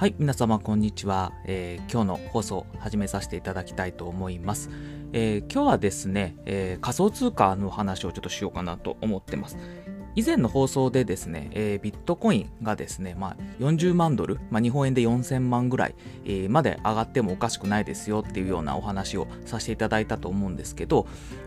はい、皆様こんにちは、えー今日の放送を始めさせていただきたいと思います。えー今日はですね、えー仮想通貨の話をちょっとしようかなと思ってます。以前の放送でですね、えービットコインがですね、まあ、40万ドル、まあ、日本円で4000万ぐらい、えーまで上がってもおかしくないですよっていうようなお話をさせていただいたと思うんですけど、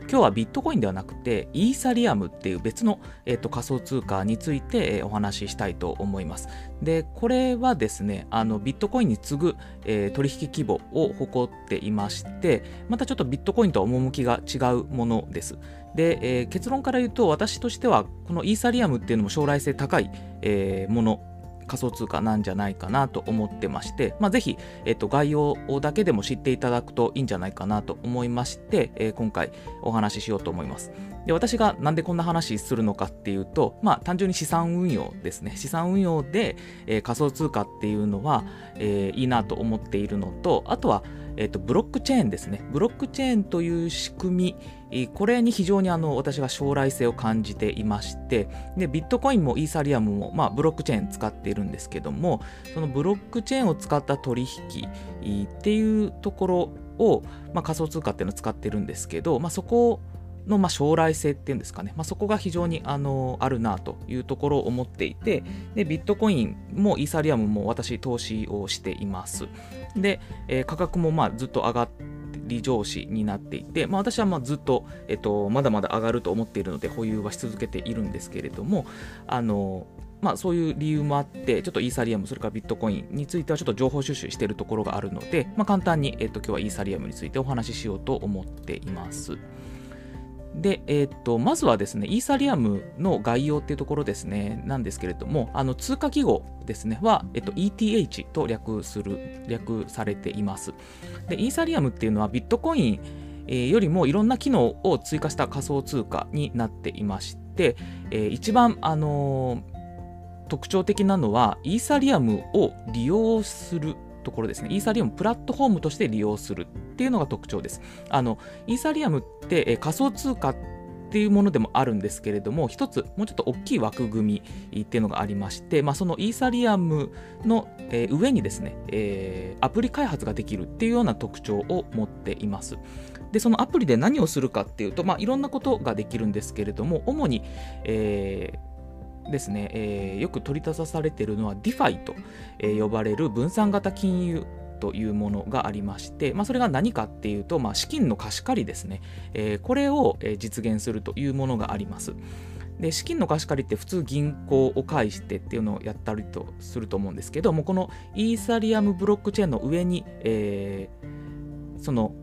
今日はビットコインではなくて、イーサリアムっていう別の、えーと仮想通貨について、えお話ししたいと思います。で、これはですね、あのビットコインに次ぐ、えー取引規模を誇っていまして、またちょっとビットコインとは趣が違うものです。で、えー結論から言うと、私としては、このイーサリアムっていうのも将来性高い、えーもの、仮想通貨なんじゃないかなと思ってまして、まあ、ぜひ、えっと、概要だけでも知っていただくといいんじゃないかなと思いまして、えー今回お話ししようと思います。で私がなんでこんな話するのかっていうと、まあ、単純に資産運用ですね。資産運用で、えー仮想通貨っていうのは、えーいいなと思っているのと、あとは、えっとブロックチェーンですね。ブロックチェーンという仕組み、これに非常にあの私が将来性を感じていまして、でビットコインもイーサリアムも、まあ、ブロックチェーン使っているんですけども、そのブロックチェーンを使った取引っていうところを、まあ、仮想通貨っていうのを使ってるんですけど、まあ、そこのまあ将来性っていうんですかね、まあ、そこが非常にあのあるなというところを思っていてでビットコインもイーサリアムも私投資をしています。で、えー価格もまあずっと上がっ利上司になっていて、まあ、私はまずっと、えっと、まだまだ上がると思っているので保有はし続けているんですけれどもあのまあ、そういう理由もあって、ちょっとイーサリアム、それからビットコインについてはちょっと情報収集しているところがあるので、まあ、簡単に、えっと、今日はイーサリアムについてお話ししようと思っています。で、えっと、まずはですね、イーサリアムの概要っていうところですね、なんですけれども、あの通貨記号ですね、は、えっと、ETH と略する、略されています。で、イーサリアムっていうのはビットコインえよりもいろんな機能を追加した仮想通貨になっていまして、えー一番、あのー特徴的なのはイーサリアムを利用するところですね。イーサリアムプラットフォームとして利用するっていうのが特徴です。あのイーサリアムって、え仮想通貨っていうものでもあるんですけれども一つもうちょっと大きい枠組みっていうのがありまして、まあ、そのイーサリアムの、え上にですね、えアプリ開発ができるっていうような特徴を持っています。でそのアプリで何をするかっていうと、まあ、いろんなことができるんですけれども主に、えーですね、えーよく取り沙汰されているのは DeFi と、えー呼ばれる分散型金融というものがありまして、まあ、それが何かっていうと、まあ、資金の貸し借りですね、えーこれを実現するというものがあります。で資金の貸し借りって普通銀行を介してっていうのをやったりとすると思うんですけどもこのイーサリアムブロックチェーンの上に、えーその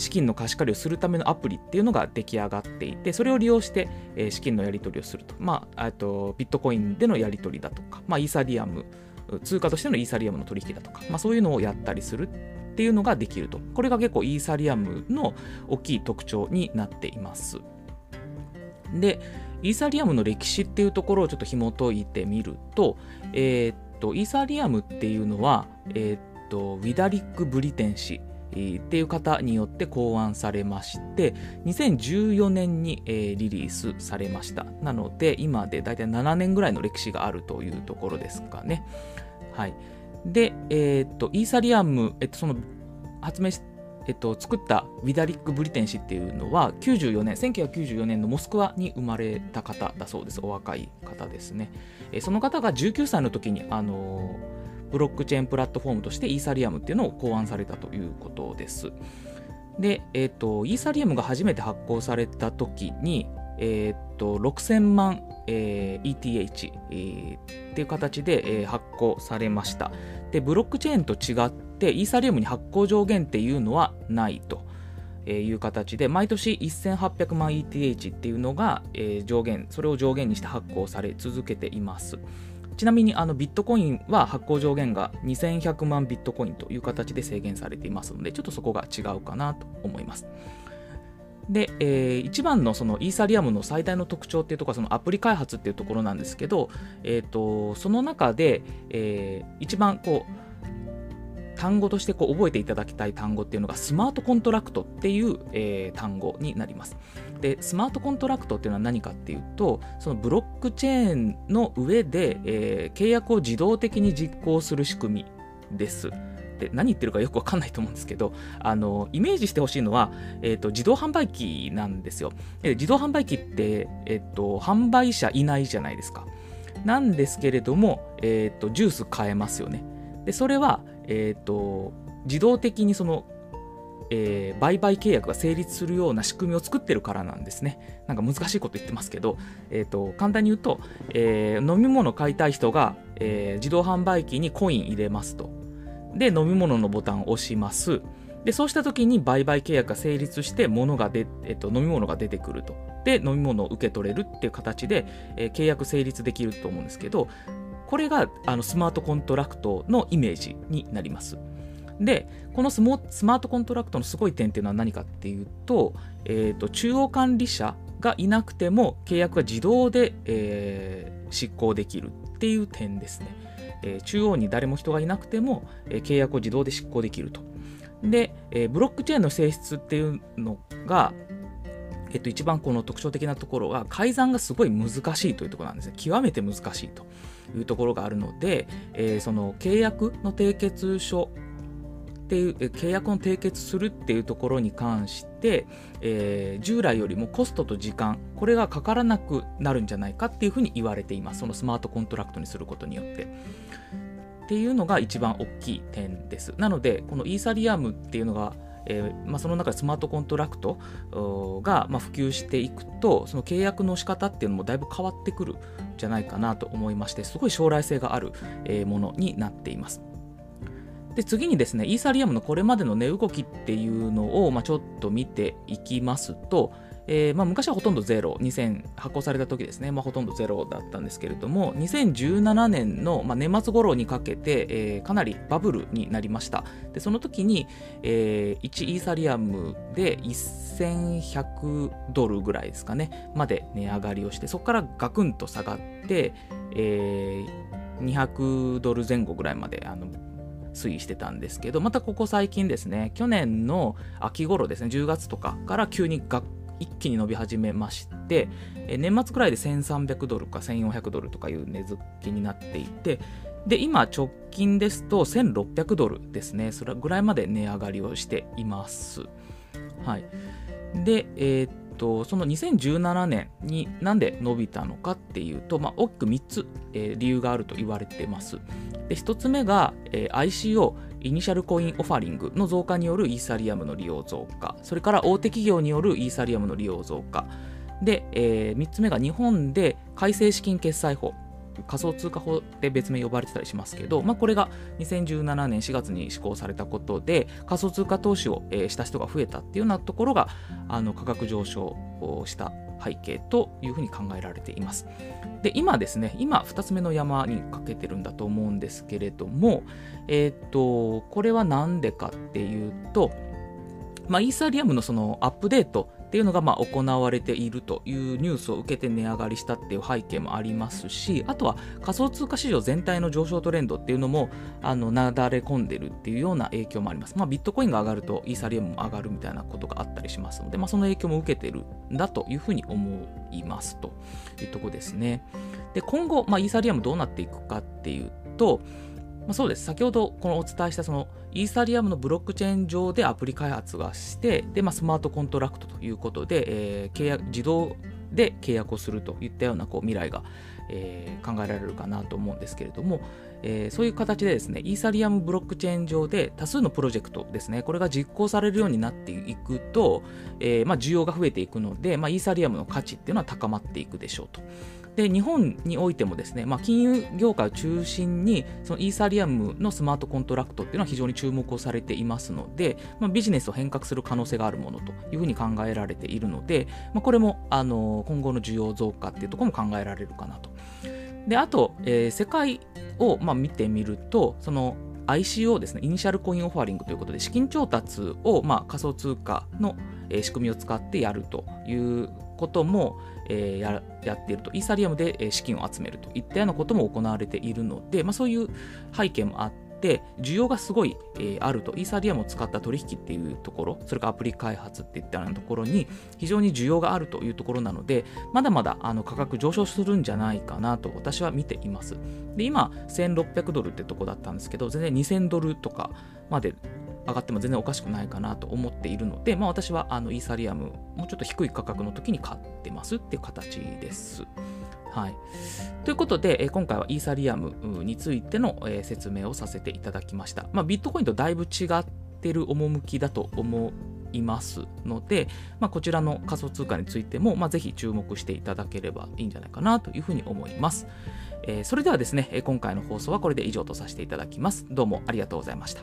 資金の貸し借りをするためのアプリっていうのが出来上がっていてそれを利用して、え資金のやり取りをすると,、まあ、あとビットコインでのやり取りだとか、まあ、イーサリアム通貨としてのイーサリアムの取引だとか、まあ、そういうのをやったりするっていうのができると。これが結構イーサリアムの大きい特徴になっています。でイーサリアムの歴史っていうところをちょっと紐解いてみると,、えーっとイーサリアムっていうのは、えーっとウィダリック・ブリテン氏っていう方によって考案されまして2014年に、リリースされました。なので今で大体7年ぐらいの歴史があるというところですかね。はい。で、えーとイーサリアム、えっと、その発明しえっと、作ったウィダリック・ブリテン氏っていうのは94年1994年のモスクワに生まれた方だそうです。お若い方ですね、えその方が19歳の時にあのーブロックチェーンプラットフォームとしてイーサリアムっていうのを考案されたということです。で、えっ、と、イーサリアムが初めて発行された時に、えっ、と、6000万、えー ETH、えーっていう形で、えー発行されました。で、ブロックチェーンと違って、イーサリアムに発行上限っていうのはないと。えーいう形で毎年1800万 ETH っていうのが、えー上限それを上限にして発行され続けていますちなみにあのビットコインは発行上限が2100万ビットコインという形で制限されていますので、ちょっとそこが違うかなと思います。で、えー一番のそのイーサリアムの最大の特徴っていうところはそのアプリ開発っていうところなんですけど、えー、とその中で、えー一番こう単語としてこう覚えていただきたい単語っていうのがスマートコントラクトっていう、えー、単語になります。で、スマートコントラクトっていうのは何かっていうと、そのブロックチェーンの上で、えー、契約を自動的に実行する仕組みです。で何言ってるかよくわかんないと思うんですけど、あのイメージしてほしいのは、えーと、自動販売機なんですよ。で自動販売機って、えーと、販売者いないじゃないですか。なんですけれども、えーと、ジュース買えますよね。でそれは、えー、と自動的にそのえー、売買契約が成立するような仕組みを作ってるからなんですね。なんか難しいこと言ってますけど、えーと、簡単に言うと、えー、飲み物買いたい人が、えー、自動販売機にコイン入れますと。で、飲み物のボタンを押します。で、そうした時に売買契約が成立して、物がで、えっと、飲み物が出てくると。で、飲み物を受け取れるっていう形で、えー、契約成立できると思うんですけど、これがあのスマートコントラクトのイメージになります。で、このスマートコントラクトのすごい点っていうのは何かっていうと、えーと、中央管理者がいなくても契約が自動で、えー、執行できるっていう点ですね。えー、中央に誰も人がいなくても、えー、契約を自動で執行できると。で、えブロックチェーンの性質っていうのが、えっと、一番この特徴的なところは改ざんがすごい難しいというところなんですね。極めて難しいというところがあるので、えー、その契約の締結書っていう契約を締結するっていうところに関して、えー、従来よりもコストと時間これがかからなくなるんじゃないかっていうふうに言われていますそのスマートコントラクトにすることによって。っていうのが一番大きい点です。なのでこのイーサリアムっていうのがえー、まあ、その中でスマートコントラクトが、まあ、普及していくとその契約の仕方っていうのもだいぶ変わってくるんじゃないかなと思いましてすごい将来性がある、え、ものになっています。で次にですね、イーサリアムのこれまでの値動きっていうのを、まあ、ちょっと見ていきますと、えー、まあ、昔はほとんどゼロ、2000発行された時ですね、まあ、ほとんどゼロだったんですけれども、2017年の、まあ、年末頃にかけて、えー、かなりバブルになりました。でその時に、えー、1イーサリアムで1100ドルぐらいですかね、まで値上がりをして、そこからガクンと下がって、えー、200ドル前後ぐらいまであの推移してたんですけど、またここ最近ですね、去年の秋頃ですね、10月とかから急に一気に伸び始めまして、え年末くらいで1300ドルか1400ドルとかいう値付けになっていて、で、今直近ですと1600ドルですね、それぐらいまで値上がりをしています。はい。で、えー、っと、その2017年になんで伸びたのかっていうと、まあ、大きく3つ、えー、理由があると言われています。で1つ目が、えー、ICO、イニシャルコインオファリングの増加によるイーサリアムの利用増加、それから大手企業によるイーサリアムの利用増加、で、えー、3つ目が日本で改正資金決済法、仮想通貨法で別名呼ばれてたりしますけど、まあ、これが2017年4月に施行されたことで仮想通貨投資を、した人が増えたっていうようなところがあの価格上昇をした背景というふうに考えられています。で、今ですね、今2つ目の山にかけてるんだと思うんですけれども、えっ、と、これは何でかっていうと、まあ、イーサリアムのそのアップデートっていうのがまあ行われているというニュースを受けて値上がりしたっていう背景もありますし、あとは仮想通貨市場全体の上昇トレンドっていうのもあのなだれ込んでるっていうような影響もあります。まあ、ビットコインが上がるとイーサリアムも上がるみたいなことがあったりしますので、まあ、その影響も受けてるんだというふうに思いますというところですね。で今後、まあ、イーサリアムどうなっていくかっていうと、まあ、そうです。先ほどこのお伝えしたそのイーサリアムのブロックチェーン上でアプリ開発がして、で、まあ、スマートコントラクトということで、えー、契約、自動で契約をするといったようなこう未来が、えー、考えられるかなと思うんですけれども、えー、そういう形でですね、イーサリアムブロックチェーン上で多数のプロジェクトですね、これが実行されるようになっていくと、えー、まあ、需要が増えていくので、まあ、イーサリアムの価値っていうのは高まっていくでしょうと。で日本においてもですね、まあ、金融業界を中心にそのイーサリアムのスマートコントラクトっていうのは非常に注目をされていますので、まあ、ビジネスを変革する可能性があるものというふうに考えられているので、まあ、これもあの今後の需要増加っていうところも考えられるかなと。であと、えー、世界を、まあ、見てみるとその ICO ですね、イニシャルコインオファリングということで、資金調達を、まあ、仮想通貨の、え、仕組みを使ってやるということも、え、ややっていると、イーサリアムで資金を集めるといったようなことも行われているので、まあ、そういう背景もあってて需要がすごい、えー、あるとイーサリアムを使った取引っていうところそれからアプリ開発っていったようなところに非常に需要があるというところなのでまだまだあの価格上昇するんじゃないかなと私は見ていますで今1600ドルってとこだったんですけど全然2000ドルとかまで上がっても全然おかしくないかなと思っているので、まあ、私はあのイーサリアムもうちょっと低い価格の時に買ってますっていう形です。はい、ということで、え今回はイーサリアムについての、え説明をさせていただきました。まあ、ビットコインとだいぶ違ってる趣だと思いますので、まあ、こちらの仮想通貨についても、まあ、ぜひ注目していただければいいんじゃないかなというふうに思います。えー、それではですね、今回の放送はこれで以上とさせていただきます。どうもありがとうございました。